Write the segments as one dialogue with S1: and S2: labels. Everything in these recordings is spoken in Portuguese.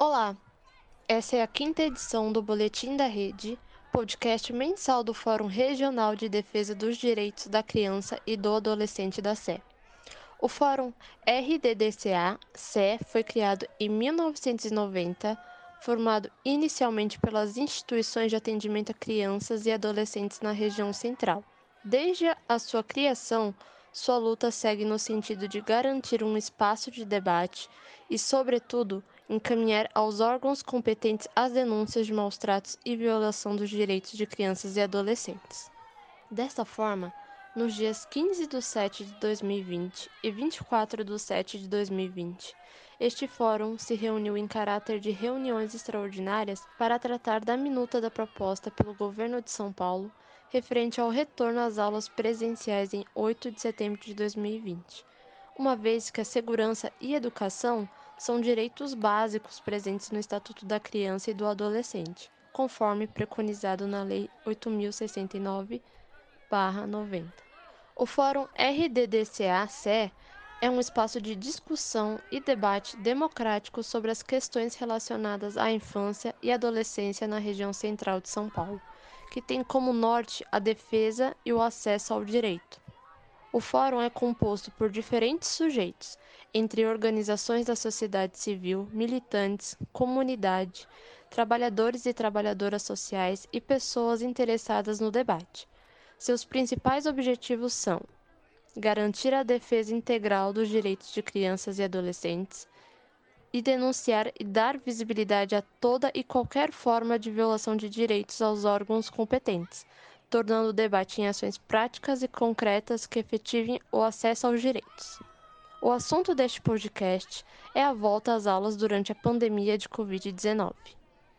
S1: Olá, essa é a quinta edição do Boletim da Rede, podcast mensal do Fórum Regional de Defesa dos Direitos da Criança e do Adolescente da SE. O Fórum RDDCA-CE foi criado em 1990, formado inicialmente pelas instituições de atendimento a crianças e adolescentes na região central. Desde a sua criação, sua luta segue no sentido de garantir um espaço de debate e, sobretudo, encaminhar aos órgãos competentes as denúncias de maus-tratos e violação dos direitos de crianças e adolescentes. Desta forma, nos dias 15 de 7 de 2020 e 24 de 7 de 2020, este fórum se reuniu em caráter de reuniões extraordinárias para tratar da minuta da proposta pelo governo de São Paulo referente ao retorno às aulas presenciais em 8 de setembro de 2020, uma vez que a segurança e educação são direitos básicos presentes no Estatuto da Criança e do Adolescente, conforme preconizado na Lei 8069-90. O Fórum RDDCA-CE é um espaço de discussão e debate democrático sobre as questões relacionadas à infância e adolescência na região central de São Paulo que tem como norte a defesa e o acesso ao direito. O fórum é composto por diferentes sujeitos, entre organizações da sociedade civil, militantes, comunidade, trabalhadores e trabalhadoras sociais e pessoas interessadas no debate. Seus principais objetivos são garantir a defesa integral dos direitos de crianças e adolescentes, e denunciar e dar visibilidade a toda e qualquer forma de violação de direitos aos órgãos competentes, tornando o debate em ações práticas e concretas que efetivem o acesso aos direitos. O assunto deste podcast é a volta às aulas durante a pandemia de Covid-19.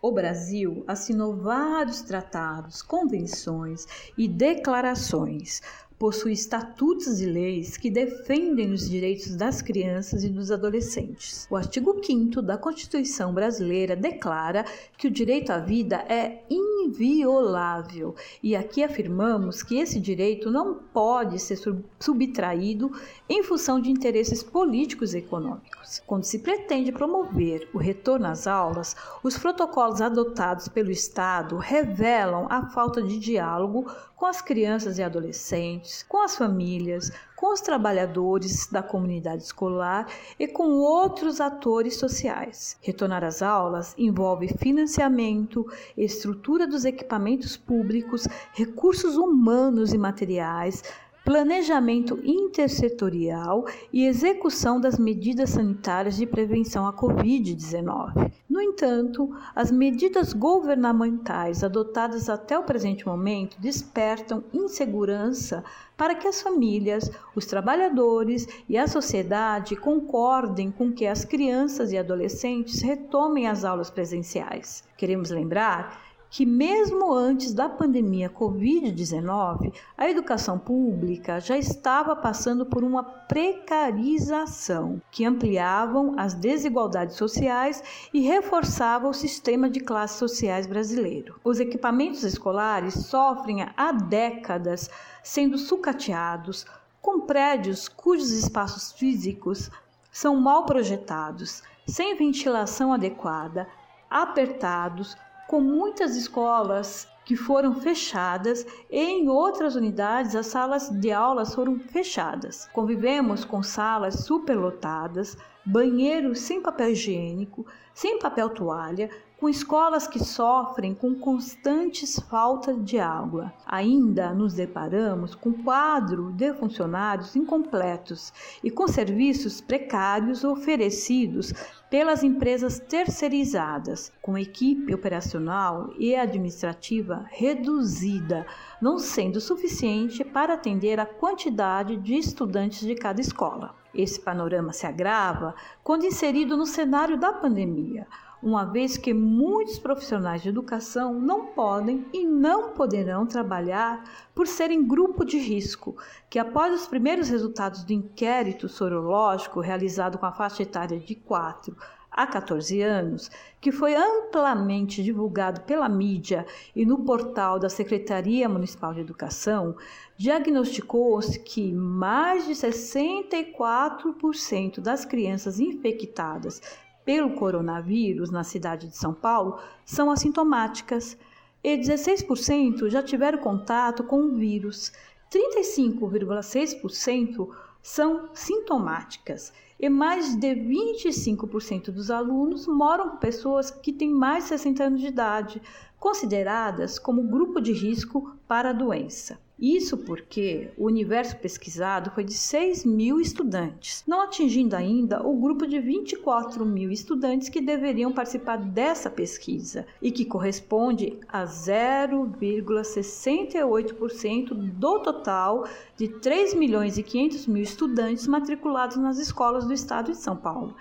S2: O Brasil assinou vários tratados, convenções e declarações possui estatutos e leis que defendem os direitos das crianças e dos adolescentes. O artigo 5 da Constituição brasileira declara que o direito à vida é inviolável e aqui afirmamos que esse direito não pode ser subtraído em função de interesses políticos e econômicos. Quando se pretende promover o retorno às aulas, os protocolos adotados pelo Estado revelam a falta de diálogo com as crianças e adolescentes, com as famílias, com os trabalhadores da comunidade escolar e com outros atores sociais. Retornar às aulas envolve financiamento, estrutura dos equipamentos públicos, recursos humanos e materiais, planejamento intersetorial e execução das medidas sanitárias de prevenção à Covid-19. No entanto, as medidas governamentais adotadas até o presente momento despertam insegurança para que as famílias, os trabalhadores e a sociedade concordem com que as crianças e adolescentes retomem as aulas presenciais. Queremos lembrar que, mesmo antes da pandemia Covid-19, a educação pública já estava passando por uma precarização que ampliavam as desigualdades sociais e reforçava o sistema de classes sociais brasileiro. Os equipamentos escolares sofrem há décadas sendo sucateados, com prédios cujos espaços físicos são mal projetados, sem ventilação adequada, apertados, com muitas escolas que foram fechadas e em outras unidades as salas de aulas foram fechadas. Convivemos com salas superlotadas, banheiros sem papel higiênico, sem papel toalha, com escolas que sofrem com constantes faltas de água. Ainda nos deparamos com quadro de funcionários incompletos e com serviços precários oferecidos pelas empresas terceirizadas, com equipe operacional e administrativa reduzida, não sendo suficiente para atender a quantidade de estudantes de cada escola. Esse panorama se agrava quando inserido no cenário da pandemia uma vez que muitos profissionais de educação não podem e não poderão trabalhar por serem grupo de risco, que após os primeiros resultados do inquérito sorológico realizado com a faixa etária de 4 a 14 anos, que foi amplamente divulgado pela mídia e no portal da Secretaria Municipal de Educação, diagnosticou-se que mais de 64% das crianças infectadas pelo coronavírus na cidade de São Paulo são assintomáticas e 16% já tiveram contato com o vírus. 35,6% são sintomáticas e mais de 25% dos alunos moram com pessoas que têm mais de 60 anos de idade, consideradas como grupo de risco para a doença. Isso porque o universo pesquisado foi de 6 mil estudantes, não atingindo ainda o grupo de 24 mil estudantes que deveriam participar dessa pesquisa e que corresponde a 0,68% do total de 3 milhões e 500 mil estudantes matriculados nas escolas do estado de São Paulo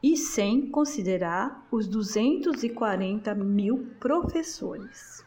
S2: e sem considerar os 240 mil professores.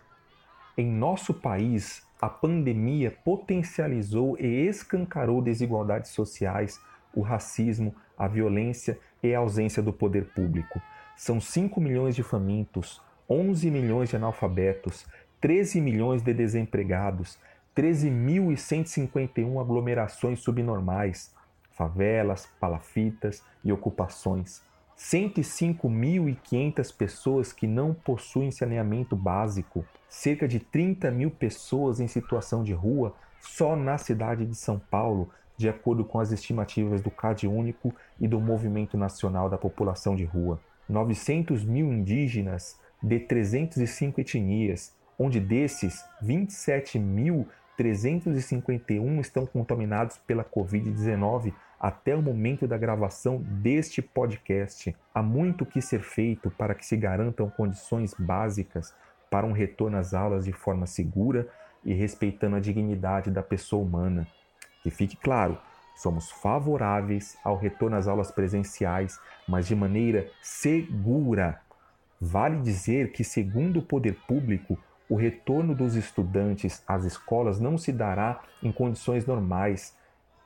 S3: Em nosso país, a pandemia potencializou e escancarou desigualdades sociais, o racismo, a violência e a ausência do poder público. São 5 milhões de famintos, 11 milhões de analfabetos, 13 milhões de desempregados, 13.151 aglomerações subnormais, favelas, palafitas e ocupações. 105.500 pessoas que não possuem saneamento básico, cerca de 30 mil pessoas em situação de rua só na cidade de São Paulo, de acordo com as estimativas do CAD Único e do Movimento Nacional da População de Rua. 900 mil indígenas de 305 etnias, onde desses 27.351 estão contaminados pela Covid-19 até o momento da gravação deste podcast, há muito que ser feito para que se garantam condições básicas para um retorno às aulas de forma segura e respeitando a dignidade da pessoa humana. Que fique claro, somos favoráveis ao retorno às aulas presenciais, mas de maneira segura. Vale dizer que, segundo o poder público, o retorno dos estudantes às escolas não se dará em condições normais,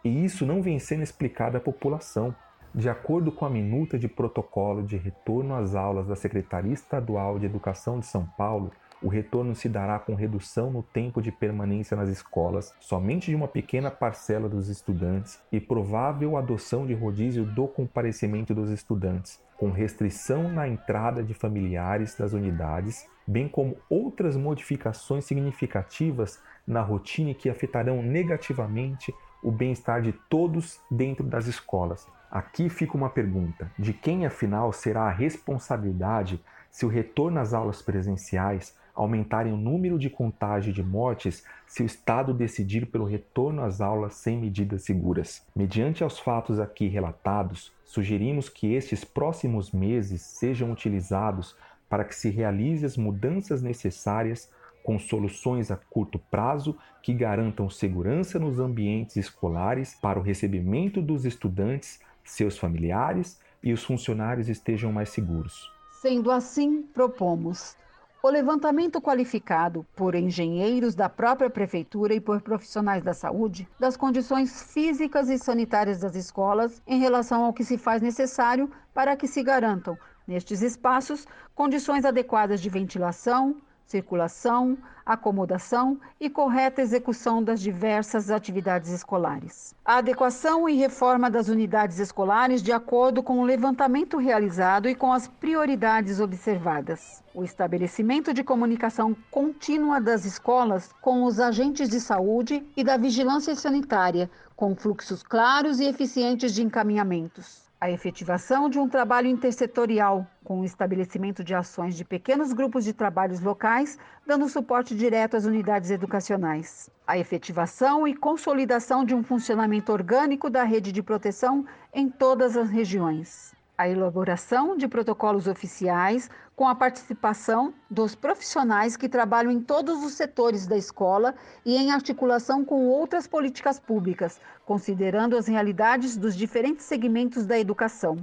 S3: e isso não vem sendo explicado à população. De acordo com a minuta de protocolo de retorno às aulas da Secretaria Estadual de Educação de São Paulo, o retorno se dará com redução no tempo de permanência nas escolas, somente de uma pequena parcela dos estudantes e provável adoção de rodízio do comparecimento dos estudantes, com restrição na entrada de familiares das unidades, bem como outras modificações significativas na rotina que afetarão negativamente o bem-estar de todos dentro das escolas. Aqui fica uma pergunta: de quem afinal será a responsabilidade se o retorno às aulas presenciais aumentarem o número de contágio de mortes se o Estado decidir pelo retorno às aulas sem medidas seguras? Mediante aos fatos aqui relatados, sugerimos que estes próximos meses sejam utilizados para que se realize as mudanças necessárias com soluções a curto prazo que garantam segurança nos ambientes escolares para o recebimento dos estudantes, seus familiares e os funcionários estejam mais seguros.
S4: Sendo assim, propomos o levantamento qualificado por engenheiros da própria prefeitura e por profissionais da saúde das condições físicas e sanitárias das escolas em relação ao que se faz necessário para que se garantam, nestes espaços, condições adequadas de ventilação, circulação, acomodação e correta execução das diversas atividades escolares. A adequação e reforma das unidades escolares de acordo com o levantamento realizado e com as prioridades observadas. O estabelecimento de comunicação contínua das escolas com os agentes de saúde e da vigilância sanitária, com fluxos claros e eficientes de encaminhamentos a efetivação de um trabalho intersetorial, com o estabelecimento de ações de pequenos grupos de trabalhos locais, dando suporte direto às unidades educacionais. A efetivação e consolidação de um funcionamento orgânico da rede de proteção em todas as regiões a elaboração de protocolos oficiais com a participação dos profissionais que trabalham em todos os setores da escola e em articulação com outras políticas públicas, considerando as realidades dos diferentes segmentos da educação.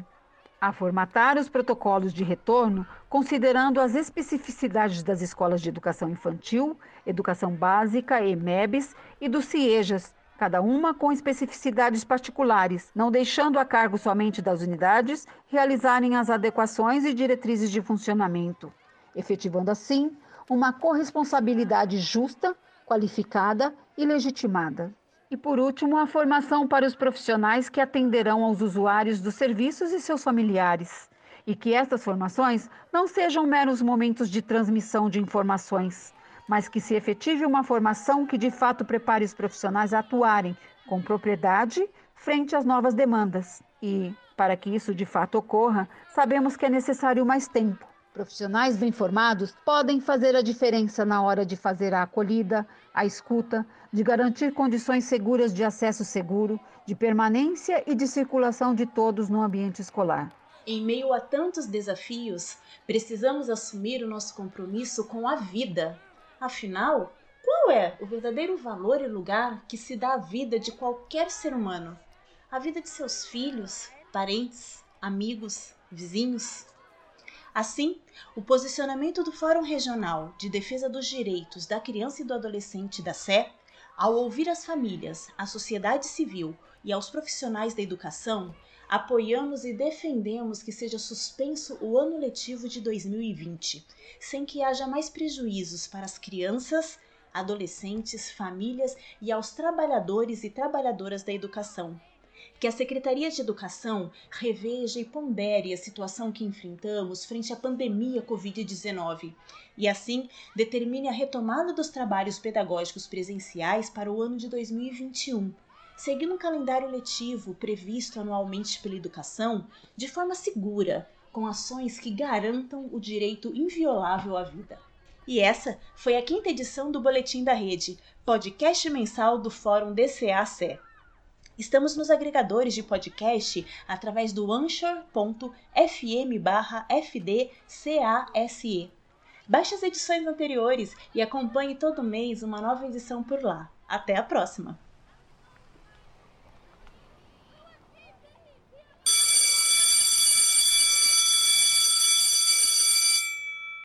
S4: A formatar os protocolos de retorno, considerando as especificidades das escolas de educação infantil, educação básica, EMEBs e dos CIEJAS, cada uma com especificidades particulares, não deixando a cargo somente das unidades realizarem as adequações e diretrizes de funcionamento, efetivando assim uma corresponsabilidade justa, qualificada e legitimada. E por último, a formação para os profissionais que atenderão aos usuários dos serviços e seus familiares, e que estas formações não sejam meros momentos de transmissão de informações, mas que se efetive uma formação que de fato prepare os profissionais a atuarem com propriedade frente às novas demandas. E, para que isso de fato ocorra, sabemos que é necessário mais tempo. Profissionais bem formados podem fazer a diferença na hora de fazer a acolhida, a escuta, de garantir condições seguras de acesso seguro, de permanência e de circulação de todos no ambiente escolar.
S5: Em meio a tantos desafios, precisamos assumir o nosso compromisso com a vida. Afinal, qual é o verdadeiro valor e lugar que se dá à vida de qualquer ser humano? A vida de seus filhos, parentes, amigos, vizinhos? Assim, o posicionamento do Fórum Regional de Defesa dos Direitos da Criança e do Adolescente da SE, ao ouvir as famílias, a sociedade civil e aos profissionais da educação, apoiamos e defendemos que seja suspenso o ano letivo de 2020, sem que haja mais prejuízos para as crianças, adolescentes, famílias e aos trabalhadores e trabalhadoras da educação. Que a Secretaria de Educação reveja e pondere a situação que enfrentamos frente à pandemia Covid-19 e, assim, determine a retomada dos trabalhos pedagógicos presenciais para o ano de 2021 seguindo um calendário letivo previsto anualmente pela educação de forma segura, com ações que garantam o direito inviolável à vida. E essa foi a quinta edição do Boletim da Rede, podcast mensal do Fórum DCA-CE. Estamos nos agregadores de podcast através do anchor.fm fdcase. Baixe as edições anteriores e acompanhe todo mês uma nova edição por lá. Até a próxima!